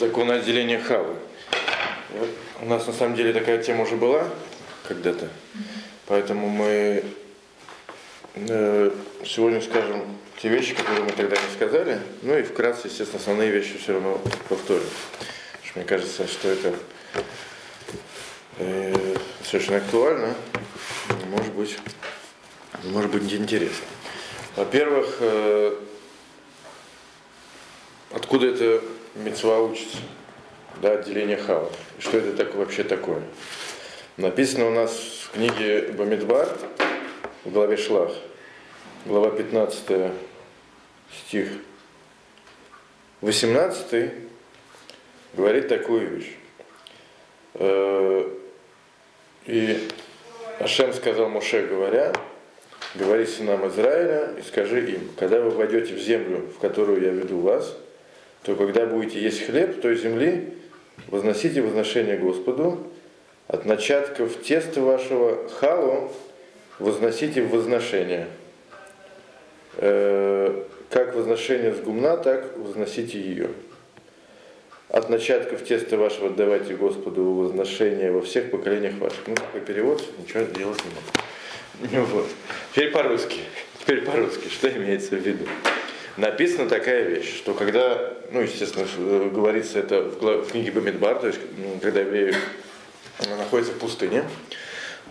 закон отделения халы. У нас на самом деле такая тема уже была когда-то, поэтому мы э, сегодня скажем те вещи, которые мы тогда не сказали, ну и вкратце, естественно, основные вещи все равно повторим. Что мне кажется, что это э, совершенно актуально, может быть, может быть интересно. Во-первых, э, откуда это мецва учится? Да, отделение хава. Что это так, вообще такое? Написано у нас в книге Бамидбар, в главе Шлах, глава 15, стих 18, говорит такую вещь. Э, и Ашем сказал Муше, говоря, говори сынам Израиля и скажи им, когда вы войдете в землю, в которую я веду вас, то когда будете есть хлеб той земли, возносите возношение Господу, от начатков теста вашего халу возносите возношение. Э, как возношение с гумна, так возносите ее. От начатков теста вашего отдавайте Господу возношение во всех поколениях ваших. Ну, такой перевод, ничего делать не могу. Вот. Теперь по-русски. Теперь по-русски. Что имеется в виду? Написана такая вещь, что когда, ну, естественно, говорится это в книге Бамидбар, то есть, когда евреи находятся в пустыне,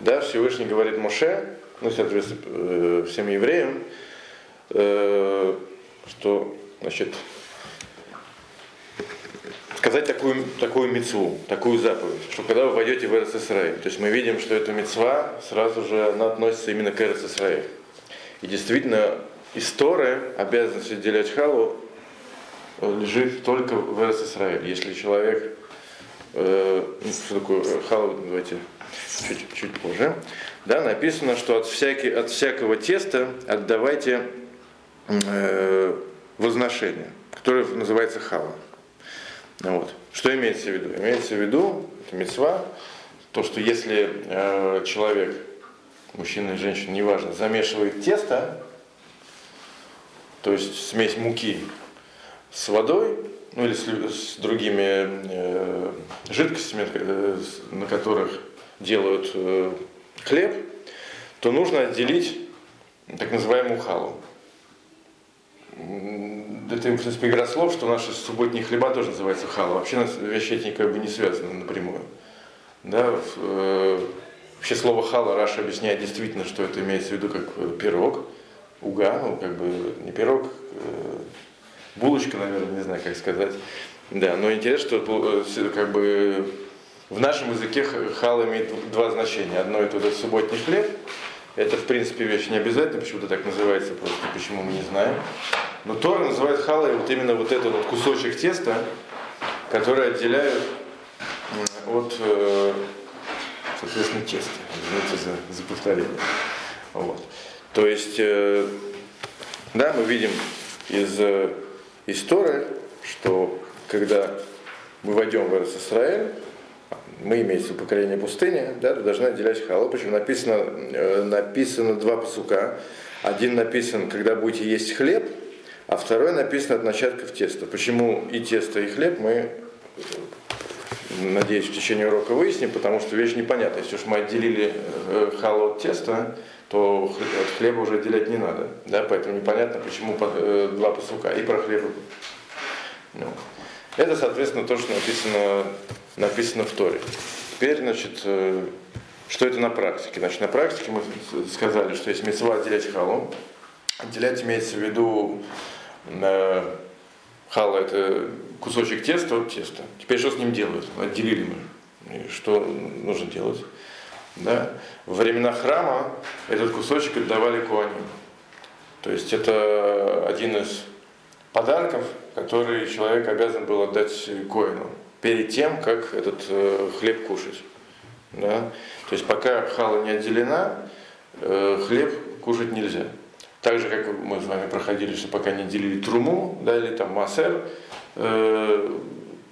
да, Всевышний говорит Моше, ну, соответственно, э, всем евреям, э, что, значит, сказать такую, такую мецву, такую заповедь, что когда вы войдете в Эрц Исраиль, то есть мы видим, что эта мецва сразу же она относится именно к Эрц Исраиль. И действительно, история обязанность отделять халу лежит только в Исраиль. Если человек, э, ну, что такое халу, давайте чуть, чуть позже, да, написано, что от, всякий, от всякого теста отдавайте э, возношение, которое называется хала. Ну вот. Что имеется в виду? Имеется в виду, это мецва, то, что если э, человек, мужчина и женщина, неважно, замешивает тесто, то есть смесь муки с водой, ну или с, с другими э, жидкостями, э, на которых делают э, хлеб, то нужно отделить так называемую халу это, в принципе, игра слов, что наши субботние хлеба тоже называются хала. Вообще нас вещи эти как бы не связаны напрямую. Да, э, вообще слово хала Раша объясняет действительно, что это имеется в виду как э, пирог, уга, ну как бы не пирог, э, булочка, наверное, не знаю, как сказать. Да, но интересно, что э, как бы в нашем языке хала имеет два значения. Одно это, это субботний хлеб, это, в принципе, вещь не обязательно, почему-то так называется, просто почему мы не знаем. Но Тора называет халой вот именно вот этот вот кусочек теста, который отделяют от, э, соответственно, теста. Извините за, за повторение. Вот. То есть, э, да, мы видим из э, истории, что когда мы войдем в Израиль, мы имеется поколение пустыни, да, должны отделять халу. Почему написано, написано два посука. Один написан, когда будете есть хлеб, а второй написано от начатков теста. Почему и тесто, и хлеб мы, надеюсь, в течение урока выясним, потому что вещь непонятная. Если уж мы отделили э, халу от теста, то от хлеба уже отделять не надо. Да? Поэтому непонятно, почему э, два посука и про хлеб. Ну. Это, соответственно, то, что написано, написано в Торе. Теперь, значит, э, что это на практике? Значит, на практике мы сказали, что есть мецва отделять халу. Отделять имеется в виду Хала это кусочек теста от теста. Теперь что с ним делают? Отделили мы. И что нужно делать? Да? Во времена храма этот кусочек отдавали куаним. То есть это один из подарков, который человек обязан был отдать коину перед тем, как этот э, хлеб кушать. Да? То есть пока хала не отделена, э, хлеб кушать нельзя. Так же, как мы с вами проходили, что пока не делили труму, да, или там массер, э,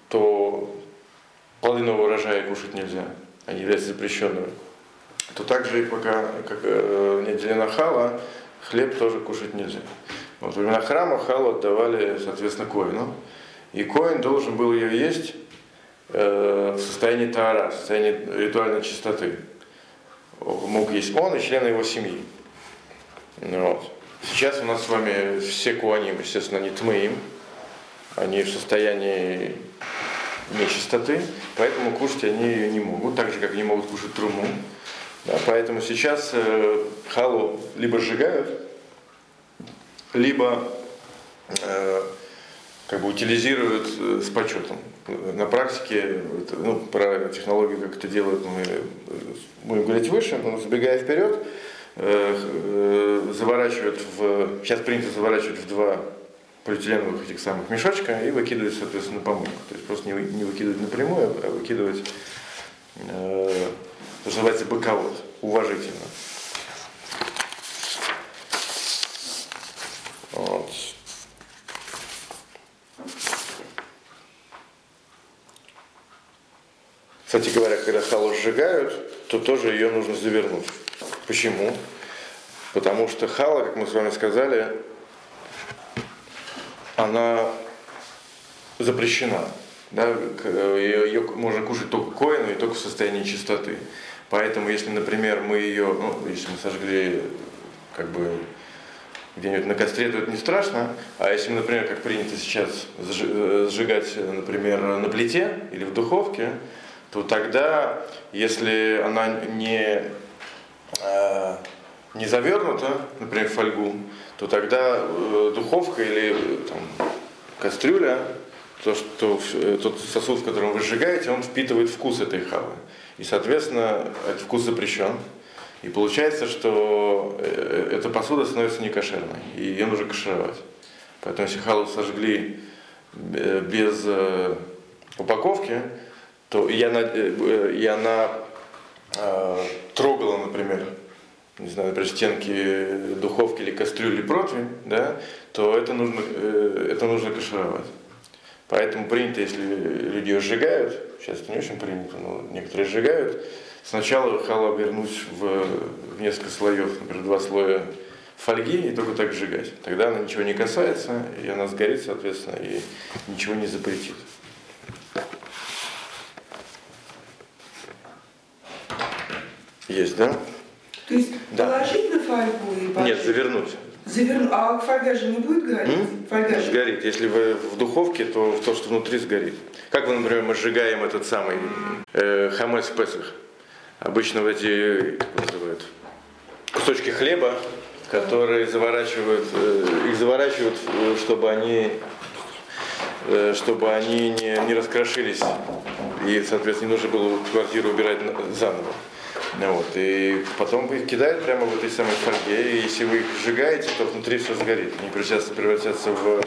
то половину урожая кушать нельзя, они являются запрещенными. То также и пока как, э, не отделена хала, хлеб тоже кушать нельзя. Вот, во времена храма халу отдавали, соответственно, коину. И Коин должен был ее есть э, в состоянии таара, в состоянии ритуальной чистоты. Мог есть он и члены его семьи. Ну вот. Сейчас у нас с вами все куаним, естественно, не тмеим, они в состоянии нечистоты, поэтому кушать они ее не могут, так же, как не могут кушать труму. Да, поэтому сейчас э, халу либо сжигают, либо э, как бы утилизируют э, с почетом. На практике, ну, про технологию, как это делают, мы будем говорить выше, но забегая вперед, э, э, заворачивают в, сейчас принято заворачивать в два полиэтиленовых этих самых мешочка и выкидывать, соответственно, помойку. То есть просто не, не выкидывать напрямую, а выкидывать, э, что называется, боковод, уважительно. Вот. Кстати говоря, когда халу сжигают, то тоже ее нужно завернуть. Почему? Потому что хала, как мы с вами сказали, она запрещена. Да? Ее, ее можно кушать только коину и только в состоянии чистоты. Поэтому, если, например, мы ее, ну, если мы сожгли как бы где-нибудь на костре, то это не страшно. А если, например, как принято сейчас сжигать, например, на плите или в духовке, то тогда, если она не, э, не завернута, например, в фольгу, то тогда э, духовка или там, кастрюля, то, что, э, тот сосуд, в котором вы сжигаете, он впитывает вкус этой хавы. И, соответственно, этот вкус запрещен. И получается, что э, эта посуда становится некошерной, и ее нужно кашировать. Поэтому если халу сожгли э, без упаковки, то и она, и она э, трогала, например, не знаю, например, стенки духовки или кастрюли противень, да, то это нужно, э, это нужно кашировать. Поэтому принято, если люди ее сжигают, сейчас это не очень принято, но некоторые сжигают, сначала халу обернуть в, в несколько слоев, например, два слоя фольги и только так сжигать. Тогда она ничего не касается, и она сгорит, соответственно, и ничего не запретит. Есть, да? То есть да. положить на фольгу и положить? Нет, завернуть. Заверну. А фольга же не будет гореть? М? Фольга же... Сгорит. Если вы в духовке, то то, что внутри сгорит. Как вы, например, мы сжигаем этот самый э, хамец в Песах. Обычно в эти, как называют, кусочки хлеба, которые заворачивают, э, их заворачивают, э, чтобы они э, чтобы они не, не раскрошились и, соответственно, не нужно было квартиру убирать заново. Ну вот, и потом их кидают прямо в этой самой фольге, и если вы их сжигаете, то внутри все сгорит. Они превратятся, превратятся в,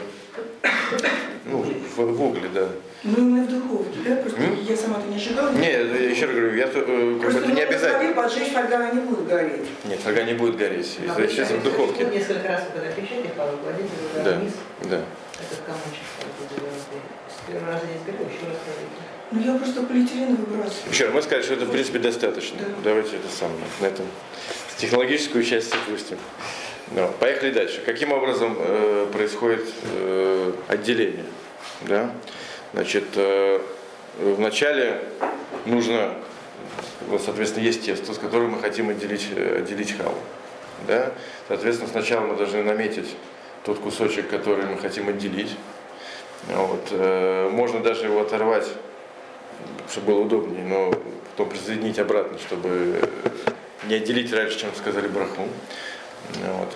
ну, в, в угли, да. Ну, именно в духовке, да? Просто М? я сама-то не сжигала. Нет, я еще раз говорю, я, э, как бы это не обязательно. поджечь фольга не будет гореть. Нет, фольга не будет гореть, а если сейчас в духовке. Несколько раз, когда печете, Павел кладите да, вниз, да. этот комочек, с первого раза не сгорел, еще раз кладите. Ну я просто полиэтилен выбрасываю. Еще раз, мы сказали, что это в принципе достаточно. Да. Давайте это самое, на этом технологическую часть опустим. Ну, поехали дальше. Каким образом э, происходит э, отделение? Да? Значит, э, вначале нужно, вот, соответственно, есть тесто, с которым мы хотим отделить, э, отделить халу. Да? Соответственно, сначала мы должны наметить тот кусочек, который мы хотим отделить. Вот. Э, можно даже его оторвать чтобы было удобнее, но потом присоединить обратно, чтобы не отделить раньше, чем сказали браху. Вот.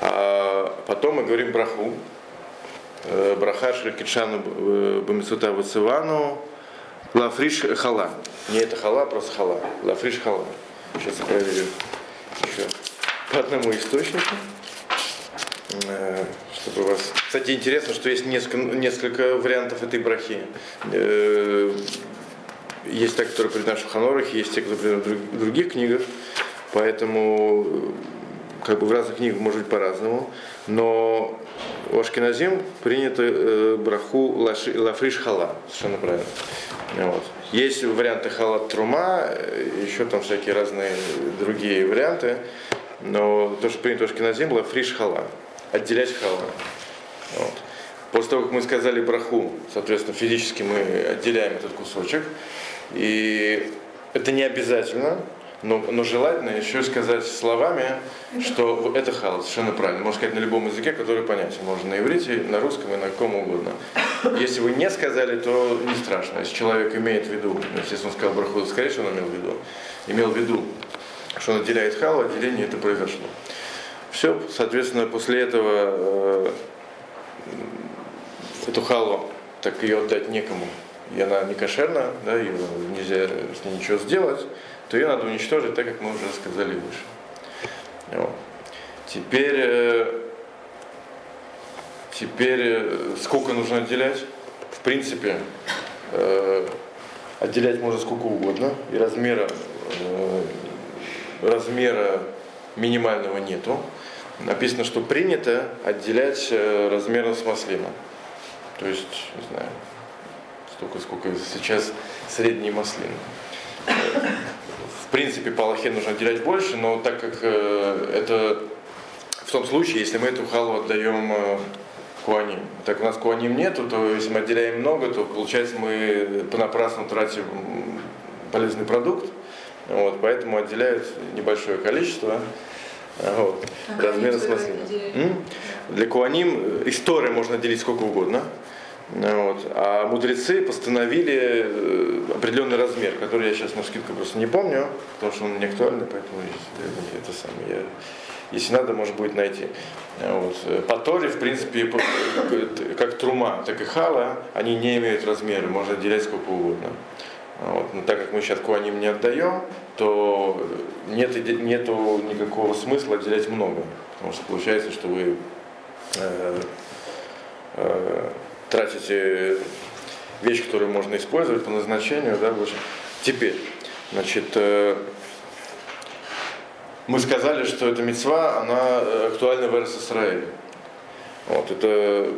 А потом мы говорим браху. Э, браха Шрикитшану э, Бамисута Вацивану Лафриш Хала. Не это хала, просто хала. Лафриш Хала. Сейчас я проверю еще по одному источнику. Э, чтобы у вас... Кстати, интересно, что есть несколько, несколько вариантов этой брахи. Есть те, которые переданы в Шуханорах, есть те, которые переданы в других книгах, поэтому э, как бы в разных книгах может быть по-разному, но у Ашкиназим принято э, браху лафриш хала, совершенно правильно. Вот. Есть варианты халат трума, э, еще там всякие разные другие варианты, но то, что принято у Ашкиназим, лафриш хала, отделять хала. Вот. После того, как мы сказали браху, соответственно, физически мы отделяем этот кусочек. И это не обязательно, но, но желательно еще сказать словами, что это хал, совершенно правильно. Можно сказать на любом языке, который понятен. Можно на иврите, на русском и на каком угодно. Если вы не сказали, то не страшно. Если человек имеет в виду, ну, естественно, он сказал браху, скорее всего, он имел в виду, имел в виду, что он отделяет хал, отделение это произошло. Все, соответственно, после этого э, эту халу, так ее отдать некому, и она не кошерна, да, ее нельзя с ней ничего сделать, то ее надо уничтожить, так как мы уже сказали выше. Вот. Теперь, э, теперь э, сколько нужно отделять? В принципе, э, отделять можно сколько угодно, и размера, размера минимального нету. Написано, что принято отделять размером с маслина. То есть, не знаю, столько, сколько сейчас средний маслин принципе, по Аллахе нужно отделять больше, но так как э, это в том случае, если мы эту халу отдаем э, куаним. Так у нас куаним нету, то если мы отделяем много, то получается мы понапрасну тратим полезный продукт. Вот, поэтому отделяют небольшое количество. Вот, а размера с Для куаним э, истории можно делить сколько угодно. Вот. А мудрецы постановили э, определенный размер, который я сейчас на скидку просто не помню, потому что он не актуальный, поэтому это самое. Я, если надо, может будет найти. Вот. По Торе, в принципе, как трума, так и хала, они не имеют размера, можно отделять сколько угодно. Вот. Но так как мы сейчас куаним не отдаем, то нет нету никакого смысла отделять много. Потому что получается, что вы э, э, тратите вещь, которую можно использовать по назначению, да, больше. Теперь, значит, э, мы сказали, что эта мецва, она актуальна в РССР. Вот, это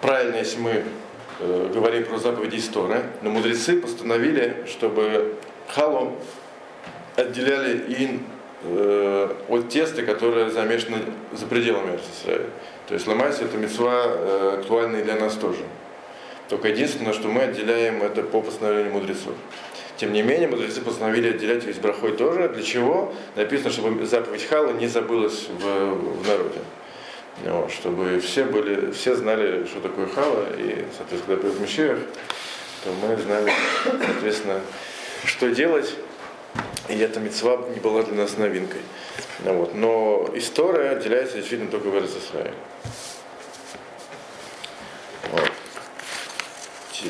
правильно, если мы э, говорим про заповеди истории, но мудрецы постановили, чтобы халу отделяли и э, от теста, которое замешано за пределами РССР. То есть ломайся это мецва э, актуальна и для нас тоже. Только единственное, что мы отделяем это по постановлению мудрецов. Тем не менее, мудрецы постановили отделять весь брахой тоже. Для чего? Написано, чтобы заповедь Хала не забылась в, в народе. Вот, чтобы все, были, все знали, что такое Хала, и, соответственно, когда Мещеях, то мы знали, соответственно, что делать, и эта мецва не была для нас новинкой. Ну, вот. Но история отделяется действительно только в Израиле. Вот.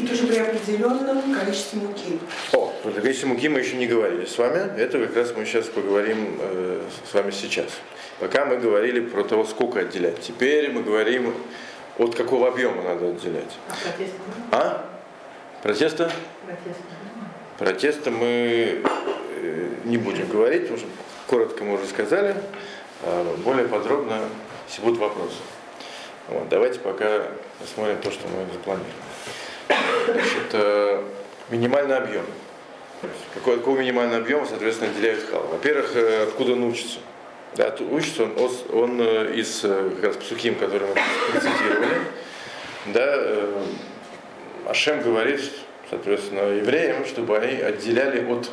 Тоже при определенном количестве муки. О, про количестве муки мы еще не говорили с вами. Это как раз мы сейчас поговорим э, с вами сейчас. Пока мы говорили про то, сколько отделять. Теперь мы говорим, от какого объема надо отделять. А протеста? А? Протеста? Протеста. Протеста мы не будем говорить, потому что коротко мы уже сказали, а более подробно, если будут вопросы. Вот, давайте пока посмотрим то, что мы запланировали. Значит, э, минимальный объем. Какой, какой минимальный объем, соответственно, отделяют хал? Во-первых, э, откуда он учится? Да, учится он, он из как раз псухим, который мы цитировали. Да, Ашем говорит, соответственно, евреям, чтобы они отделяли от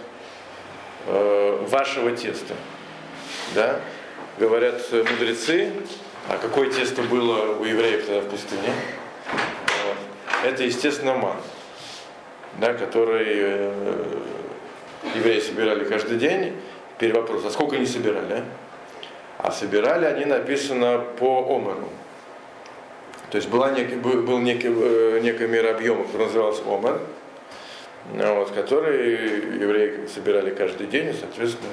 э, вашего теста. Да? Говорят мудрецы, а какое тесто было у евреев тогда в пустыне? Это, естественно, ман, да, который э, евреи собирали каждый день. Теперь вопрос, а сколько они собирали? А собирали они, написано, по омеру. То есть была некий, был некий, э, некая мера объема, который назывался омер, вот, который евреи собирали каждый день и, соответственно,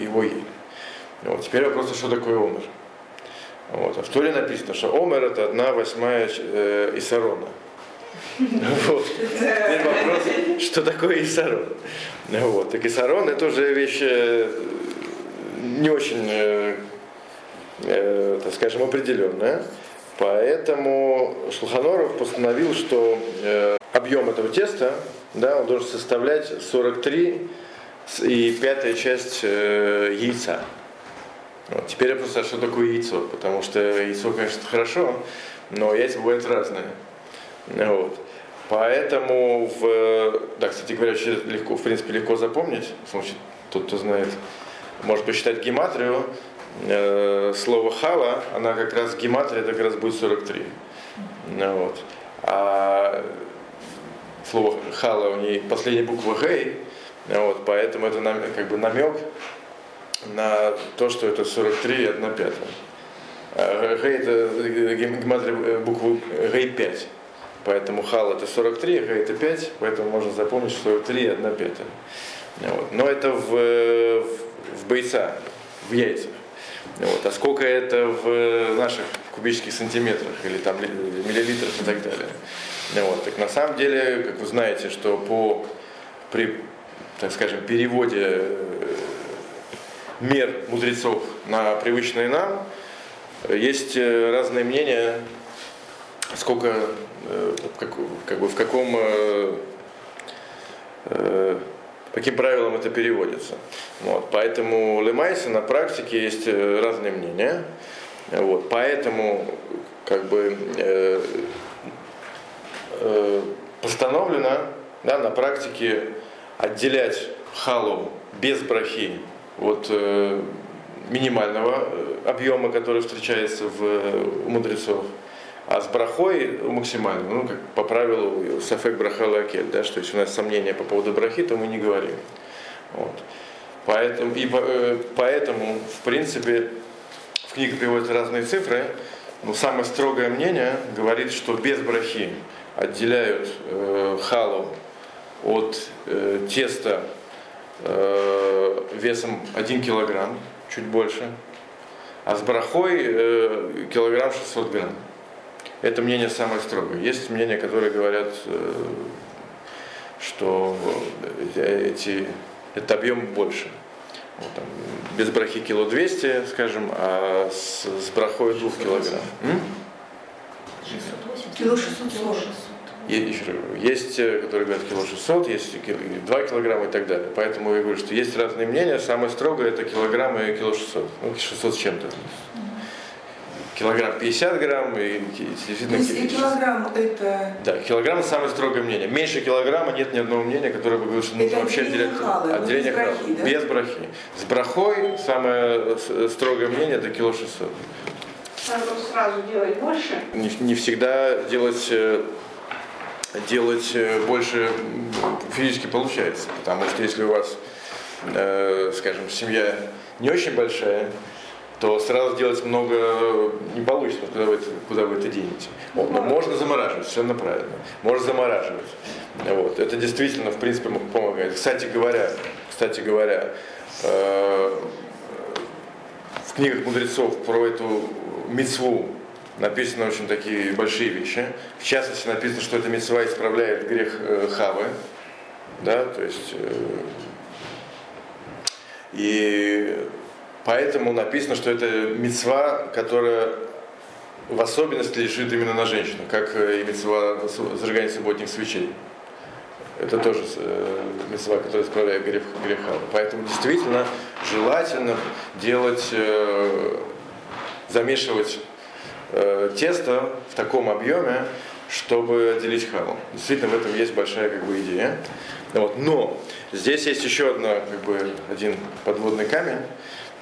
его ели. Вот, теперь вопрос, что такое омер. Вот. А в Торе написано, что омер это одна восьмая э, Исарона. Теперь вопрос, что такое Исарон. Вот. Так Исарон это уже вещь э, не очень, э, так скажем, определенная. Поэтому Шулханоров постановил, что э, объем этого теста да, он должен составлять 43 и пятая часть э, яйца. Вот. Теперь я просто что такое яйцо, потому что яйцо, конечно, хорошо, но яйца бывают разные. Вот. Поэтому, в, да, кстати говоря, очень легко, в принципе, легко запомнить, в случае, тот, кто знает, может посчитать гематрию, э, слово хала, она как раз гематрия, это как раз будет 43. Ну, вот. А слово хала у нее последняя буква гей, вот, поэтому это нам, как бы намек на то, что это 43 и 1 пятая. А гей это гематрия буквы гей 5. Поэтому хал это 43, г это 5, поэтому можно запомнить, что 3 1 пятая. Вот. Но это в, в, в бойца, в яйцах. Вот. А сколько это в наших кубических сантиметрах или там миллилитрах и так далее. Вот. Так на самом деле, как вы знаете, что по при, так скажем, переводе э, мер мудрецов на привычные нам, есть э, разные мнения, сколько, э, как, как бы в каком каким правилам это переводится. Вот, поэтому Лемайса на практике есть э, разные мнения. Вот, поэтому как бы э, э, постановлено да, на практике отделять халу без брахи от э, минимального э, объема, который встречается в, у мудрецов. А с брахой максимально, ну, как по правилу сафек браха лакель, да, что если у нас сомнения по поводу брахи, то мы не говорим. Вот. Поэтому, и э, поэтому, в принципе, в книге приводятся разные цифры, но самое строгое мнение говорит, что без брахи отделяют э, халу от э, теста э, весом 1 килограмм, чуть больше, а с брахой э, килограмм 600 грамм. Это мнение самое строгое. Есть мнения, которые говорят, э, что эти, этот объем больше. Вот, там, без брахи кило 200, скажем, а с, с брахой 2 килограмм. Кило 640. Есть, э, которые говорят кило 600, есть 2 килограмма и так далее. Поэтому я говорю, что есть разные мнения. Самое строгое это килограммы и кило 600. Ну, 600 с чем-то килограмм 50 грамм. И, действительно, То есть килограмм это... Да, килограмм самое строгое мнение. Меньше килограмма нет ни одного мнения, которое бы говорило, что нужно вообще отделять халы, отделение без брахи, да? без брахи. С брахой самое строгое мнение это кило 600. Надо сразу делать больше? Не, не всегда делать э, делать э, больше физически получается. Потому что если у вас, э, скажем, семья не очень большая, то сразу делать много не получится, куда вы куда вы это денете. Вот. Но можно замораживать, совершенно правильно. Можно замораживать. Вот. Это действительно, в принципе, помогает. Кстати говоря, кстати говоря, э, в книгах мудрецов про эту мецву написаны очень такие большие вещи. В частности, написано, что эта мецва исправляет грех э, Хавы. Да, то есть э, и Поэтому написано, что это мецва, которая в особенности лежит именно на женщину, как и мецва зажигания субботних свечей. Это тоже э, мецва, которая исправляет грех, греха. Поэтому действительно желательно делать, э, замешивать э, тесто в таком объеме, чтобы отделить халу. Действительно, в этом есть большая как бы, идея. Вот. Но здесь есть еще одна, как бы, один подводный камень.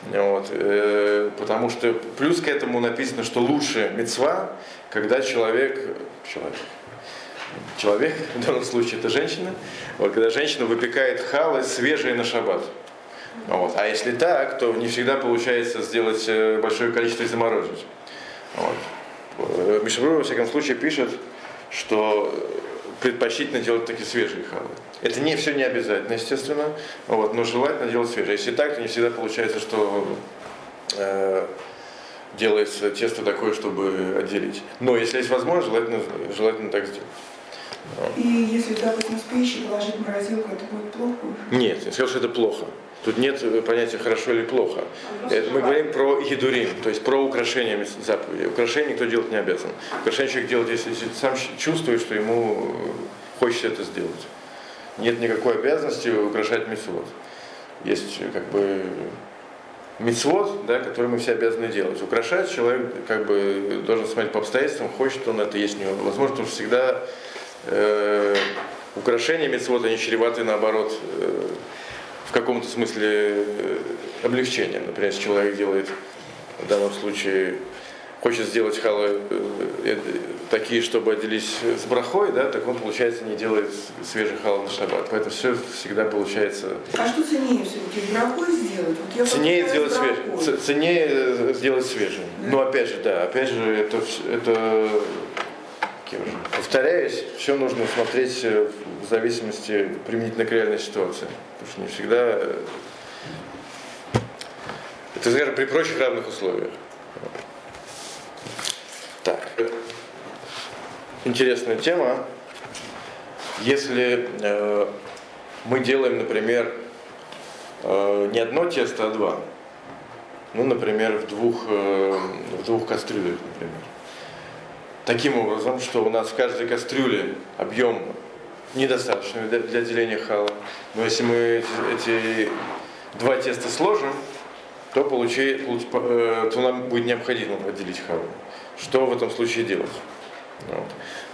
Вот, э, потому что плюс к этому написано, что лучше мецва, когда человек, человек, человек, в данном случае это женщина, вот, когда женщина выпекает халы свежие на шаббат. Вот. А если так, то не всегда получается сделать э, большое количество и заморозить. Вот. Э, Мишабру, во всяком случае, пишет, что предпочтительно делать такие свежие халы. Это не все не обязательно, естественно, вот, но желательно делать свежие. Если так, то не всегда получается, что э, делается тесто такое, чтобы отделить. Но если есть возможность, желательно, желательно так сделать. И если, допустим, с пищей положить в морозилку, это будет плохо? Нет, я сказал, что это плохо. Тут нет понятия хорошо или плохо. А это мы говорим про едурим, то есть про украшение заповеди. Украшение никто делать не обязан. Украшение человек делает, если, сам чувствует, что ему хочется это сделать нет никакой обязанности украшать митцвот. Есть как бы мецвод, да, который мы все обязаны делать. Украшать человек как бы должен смотреть по обстоятельствам, хочет он это, есть у него. Возможно, потому что всегда э, украшения мецвода они чреваты наоборот э, в каком-то смысле э, облегчением. Например, если человек делает в данном случае хочет сделать халы э, э, такие, чтобы отделись с брахой, да, так он, получается, не делает свежий хал на шаббат. Поэтому все всегда получается... А что ценнее все-таки, брахой сделать? Вот я Ценнее сделать с свежим. брахой. Ц- Ценнее сделать свежим. Да. Но опять же, да, опять же, это, это же? повторяюсь, все нужно смотреть э, в зависимости применительно к реальной ситуации. Потому что не всегда э, это, скажем, при прочих равных условиях. Так. Интересная тема. Если э, мы делаем, например, э, не одно тесто, а два. Ну, например, в двух, э, в двух кастрюлях, например. Таким образом, что у нас в каждой кастрюле объем недостаточный для, для деления хала. Но если мы эти, эти два теста сложим, то, получи, получ- э, то нам будет необходимо отделить халу. Что в этом случае делать? Вот.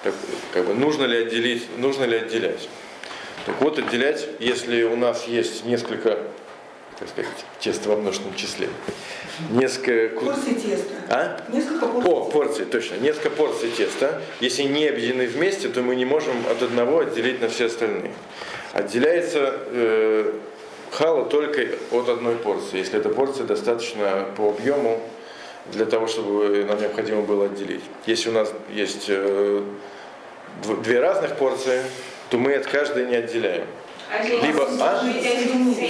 Так, как бы, нужно ли отделить, нужно ли отделять? Так вот, отделять, если у нас есть несколько, как сказать, теста во множественном числе, несколько... Порции теста. А? Несколько порций. О, порции, точно. Несколько порций теста. Если не объединены вместе, то мы не можем от одного отделить на все остальные. Отделяется э, хала только от одной порции, если эта порция достаточно по объему для того, чтобы нам необходимо было отделить. Если у нас есть э, дв- две разных порции, то мы от каждой не отделяем. Либо, а?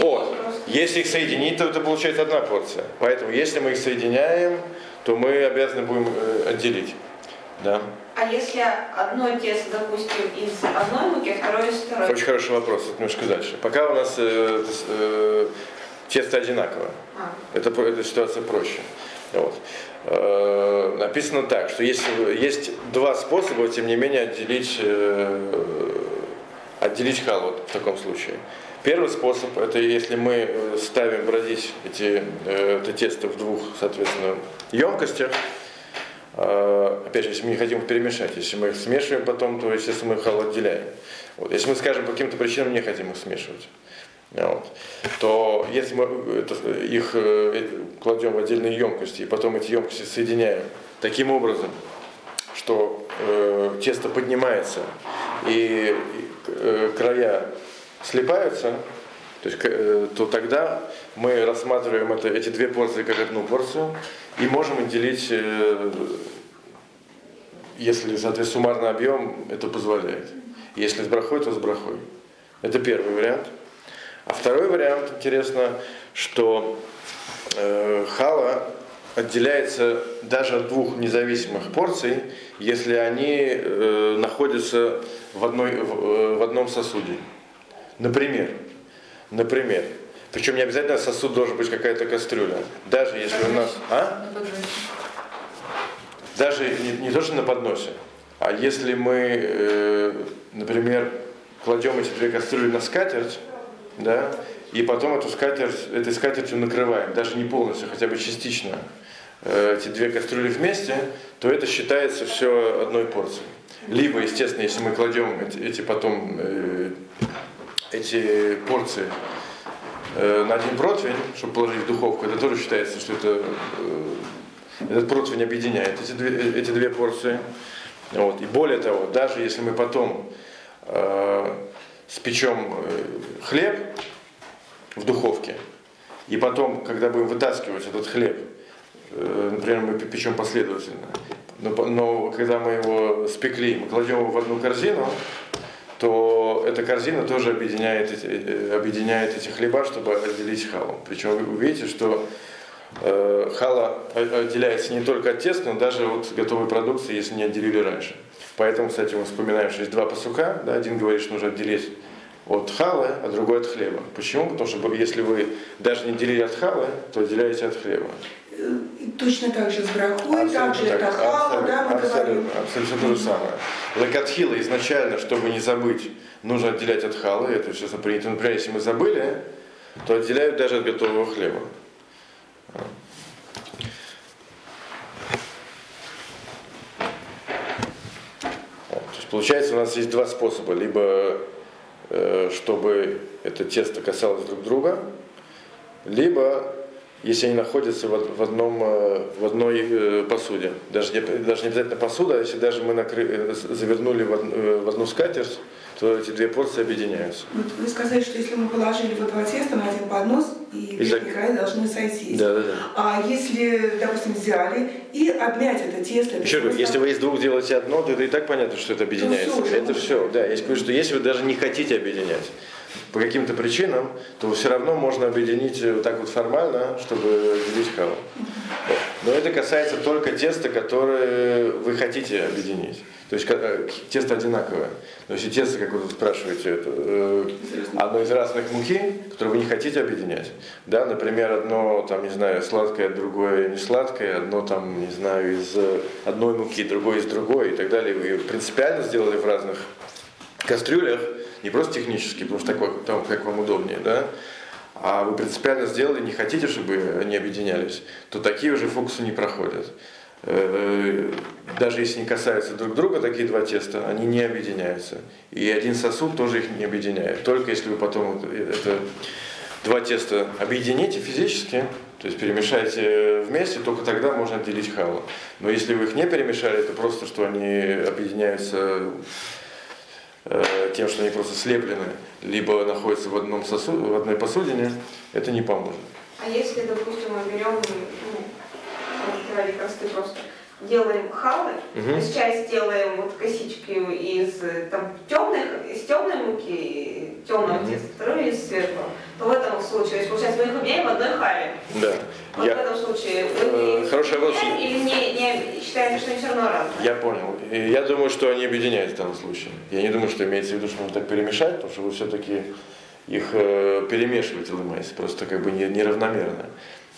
О, если их соединить, то это получается одна порция. Поэтому, если мы их соединяем, то мы обязаны будем э, отделить. Да. А если одно тесто, допустим, из одной муки, а второе из второй? Очень хороший вопрос. Это немножко дальше. Пока у нас э, э, тесто одинаково. А, Это, эта ситуация проще. Вот. Э, написано так, что есть, есть два способа, тем не менее, отделить, э, отделить халу в таком случае. Первый способ, это если мы э, ставим бродить эти, э, это тесто в двух, соответственно, емкостях, Э, опять же, если мы не хотим их перемешать, если мы их смешиваем потом, то, естественно, мы халу отделяем. Вот. Если мы, скажем, по каким-то причинам не хотим их смешивать, вот, то если мы это, их э, кладем в отдельные емкости и потом эти емкости соединяем таким образом, что э, тесто поднимается и э, края слипаются, то, есть, э, то тогда мы рассматриваем это, эти две порции как одну порцию и можем отделить, э, если, соответственно, суммарный объем это позволяет. Если с брахой, то с брахой. Это первый вариант. А второй вариант, интересно, что э, хала отделяется даже от двух независимых порций, если они находятся в, одной, в одном сосуде. Например, например, причем не обязательно сосуд должен быть какая-то кастрюля. Даже если у нас... А? Даже не, не то, что на подносе, а если мы, э, например, кладем эти две кастрюли на скатерть, да, и потом эту скатерть, этой скатертью накрываем, даже не полностью, хотя бы частично, э, эти две кастрюли вместе, то это считается все одной порцией. Либо, естественно, если мы кладем эти, эти потом э, эти порции э, на один противень, чтобы положить в духовку, это тоже считается, что это э, этот противень объединяет эти две, эти две порции. Вот. И более того, даже если мы потом э, спечем э, хлеб в духовке, и потом, когда будем вытаскивать этот хлеб, э, например, мы печем последовательно, но, но когда мы его спекли, мы кладем его в одну корзину, то эта корзина тоже объединяет эти, э, объединяет эти хлеба, чтобы отделить халу. Причем вы увидите, что э, хала отделяется не только от теста, но даже от готовой продукции, если не отделили раньше. Поэтому, кстати, мы вспоминаем, что есть два пасука. Да, один говорит, что нужно отделить от халы, а другой от хлеба. Почему? Потому что если вы даже не делили от халы, то отделяете от хлеба точно так же с брахой, также так, тахал, абсолютно, да, мы абсолютно, говорим. Абсолютно то же самое. Лакатхила изначально, чтобы не забыть, нужно отделять от халы, это все принято. Например, если мы забыли, то отделяют даже от готового хлеба. Получается, у нас есть два способа. Либо э, чтобы это тесто касалось друг друга, либо если они находятся в, одном, э, в одной э, посуде. Даже не, даже не обязательно посуда, а если даже мы накры, э, завернули в, в одну скатерть, то эти две порции объединяются. Вы сказали, что если мы положили вот два теста на один поднос, и верхний край должны сойтись. Да, да, да. А если, допустим, взяли и обмять это тесто... Еще раз, если вы из двух делаете одно, то это и так понятно, что это объединяется. все, это все, да. Я говорю, что если вы даже не хотите объединять, по каким-то причинам, то все равно можно объединить вот так вот формально, чтобы делить халу. Но это касается только теста, которое вы хотите объединить. То есть э, тесто одинаковое. Но если тесто, как вы спрашиваете, это, э, одно из разных муки, которые вы не хотите объединять. Да, например, одно там, не знаю, сладкое, другое не сладкое, одно там, не знаю, из одной муки, другое из другой и так далее. Вы принципиально сделали в разных кастрюлях, не просто технически, потому что так, там, как вам удобнее, да, а вы принципиально сделали, не хотите, чтобы они объединялись, то такие уже фокусы не проходят. Э, даже если не касаются друг друга такие два теста, они не объединяются. И один сосуд тоже их не объединяет. Только если вы потом это два теста объедините физически, то есть перемешаете вместе, только тогда можно отделить халу. Но если вы их не перемешали, это просто, что они объединяются тем, что они просто слеплены, либо находятся в, одном сосу, в одной посудине, это не поможет. А если, допустим, мы берем, ну, просты просто, делаем халы, угу. то есть часть делаем вот косички из там, темных, из темной муки, темного угу. теста, вторую из светлого, то в этом случае, то есть, получается, мы их объединяем в одной хале. Да. Вот я... в этом случае вы э, Хороший вопрос. Или не, не считаете, что они все равно разные? Я понял. Я думаю, что они объединяют в данном случае. Я не думаю, что имеется в виду, что нужно так перемешать, потому что вы все-таки их э, перемешиваете, ломаете, просто как бы неравномерно.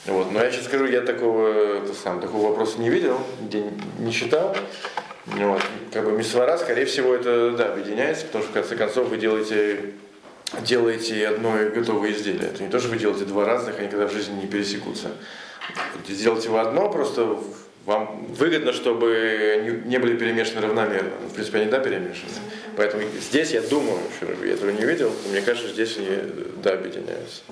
Вот. Но я сейчас скажу, я такого, это сам, такого вопроса не видел, где не читал. Вот. Как бы мисвара, скорее всего, это да, объединяется, потому что в конце концов вы делаете, делаете одно готовое изделие. Это не то, что вы делаете два разных, они никогда в жизни не пересекутся. Сделайте вы одно, просто вам выгодно, чтобы не были перемешаны равномерно. Ну, в принципе, они да перемешаны. Поэтому здесь я думаю, я этого не видел, мне кажется, здесь они да объединяются.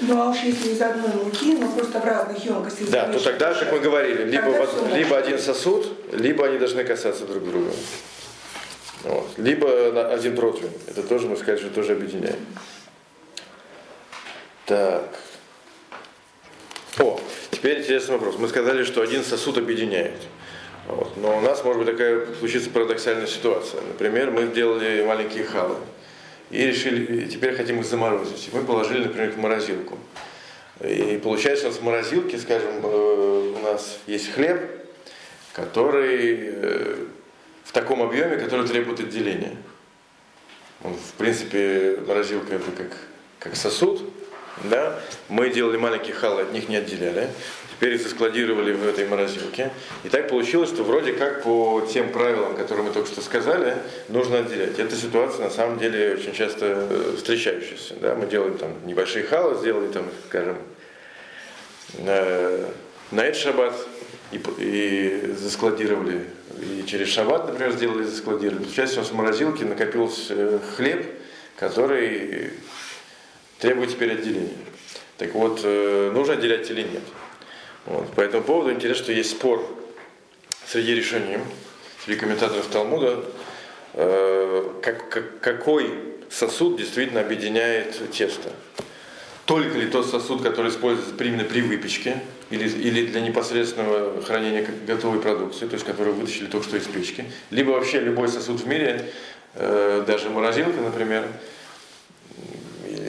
Ну а уж если из одной муки, но просто в разных емкостях. Да, то тогда, как мы говорили, либо, в, либо один сосуд, либо они должны касаться друг друга. Вот. Либо один противень. Это тоже, мы сказали, что тоже объединяем. Так. О, теперь интересный вопрос. Мы сказали, что один сосуд объединяет. Вот. Но у нас может быть такая случится парадоксальная ситуация. Например, мы сделали маленькие халы и решили, теперь хотим их заморозить. Мы положили, например, в морозилку. И получается, у нас в морозилке, скажем, э, у нас есть хлеб, который э, в таком объеме, который требует отделения. Он, в принципе, морозилка это как, как сосуд, да? Мы делали маленькие халы, от них не отделяли теперь их заскладировали в этой морозилке. И так получилось, что вроде как по тем правилам, которые мы только что сказали, нужно отделять. Эта ситуация на самом деле очень часто э, встречающаяся. Да? Мы делаем там небольшие халы, сделали там, скажем, э, на этот шаббат и, и заскладировали. И через шаббат, например, сделали заскладировали. Получается, у нас в морозилке накопился э, хлеб, который требует теперь отделения. Так вот, нужно отделять или нет. Вот. По этому поводу интересно, что есть спор среди решений, среди комментаторов Талмуда, э, как, как, какой сосуд действительно объединяет тесто. Только ли тот сосуд, который используется именно при выпечке, или, или для непосредственного хранения готовой продукции, то есть который вытащили только что из печки, либо вообще любой сосуд в мире, э, даже морозилка, например,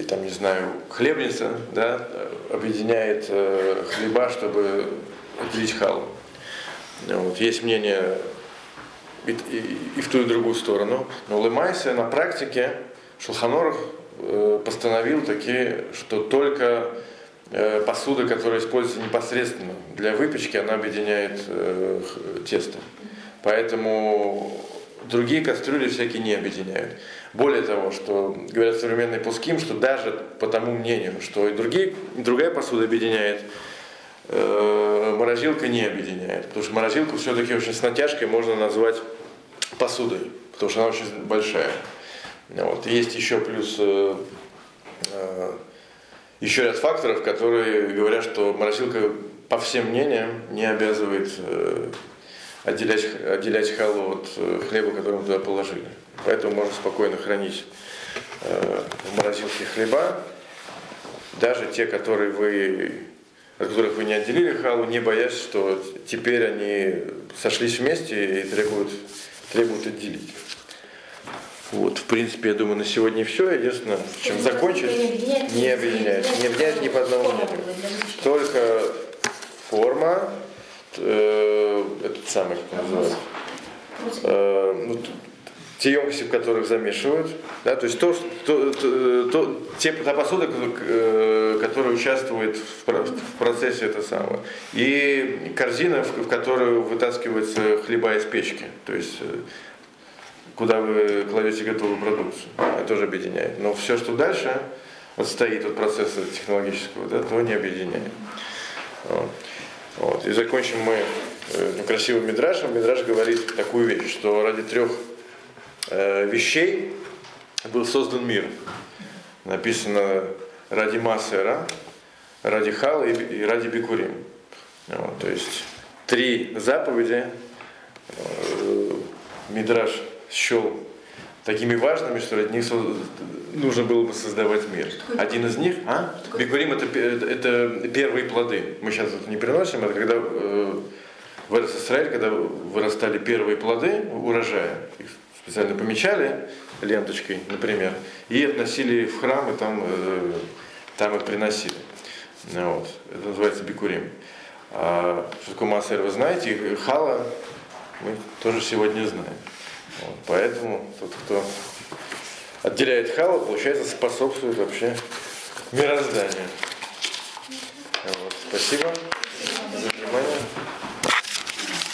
там, не знаю, хлебница, да, объединяет э, хлеба, чтобы отделить халу. Вот. Есть мнение и, и, и в ту, и в другую сторону. Но Лемайсе на практике Шулханорах э, постановил такие, что только э, посуда, которая используется непосредственно для выпечки, она объединяет э, тесто. Поэтому другие кастрюли всякие не объединяют. Более того, что говорят современные пуским, что даже по тому мнению, что и, другие, другая посуда объединяет, э, морозилка не объединяет. Потому что морозилку все-таки очень с натяжкой можно назвать посудой. потому что она очень большая. Вот. Есть еще плюс э, э, еще ряд факторов, которые говорят, что морозилка по всем мнениям не обязывает э, отделять, отделять халу от э, хлеба, который мы туда положили. Поэтому можно спокойно хранить э, в морозилке хлеба, даже те, которые вы, от которых вы не отделили халу, не боясь, что теперь они сошлись вместе и требуют, требуют отделить. Вот, в принципе, я думаю, на сегодня все. Единственное, чем закончить, не объединяет. Не объединяет ни по одному. Только форма, э, этот самый, как называется, э, ну, те емкости, в которых замешивают, да, то есть то, то, то, то, те, та посуда, э, которая участвует в, процессе это самого, и корзина, в, в которую вытаскивается хлеба из печки, то есть э, куда вы кладете готовую продукцию. Это тоже объединяет. Но все, что дальше отстоит от процесса технологического, да, то не объединяет. Вот. Вот. И закончим мы э, красивым мидрашем. Мидраш говорит такую вещь, что ради трех э, вещей был создан мир. Написано ради Масера, ради Хала и, и ради Бикурим. Вот. То есть три заповеди э, Мидраш счел такими важными, что ради них нужно было бы создавать мир. Один из них, а? Бикурим это, это первые плоды. Мы сейчас это не приносим, это когда э, в Израиль, когда вырастали первые плоды урожая, их специально помечали ленточкой, например, и относили в храм, и там, э, там их приносили. Вот. Это называется бикурим. А что такое массер, вы знаете, хала мы тоже сегодня знаем. Вот, поэтому тот, кто отделяет хала, получается, способствует вообще мирозданию. Вот, спасибо за внимание.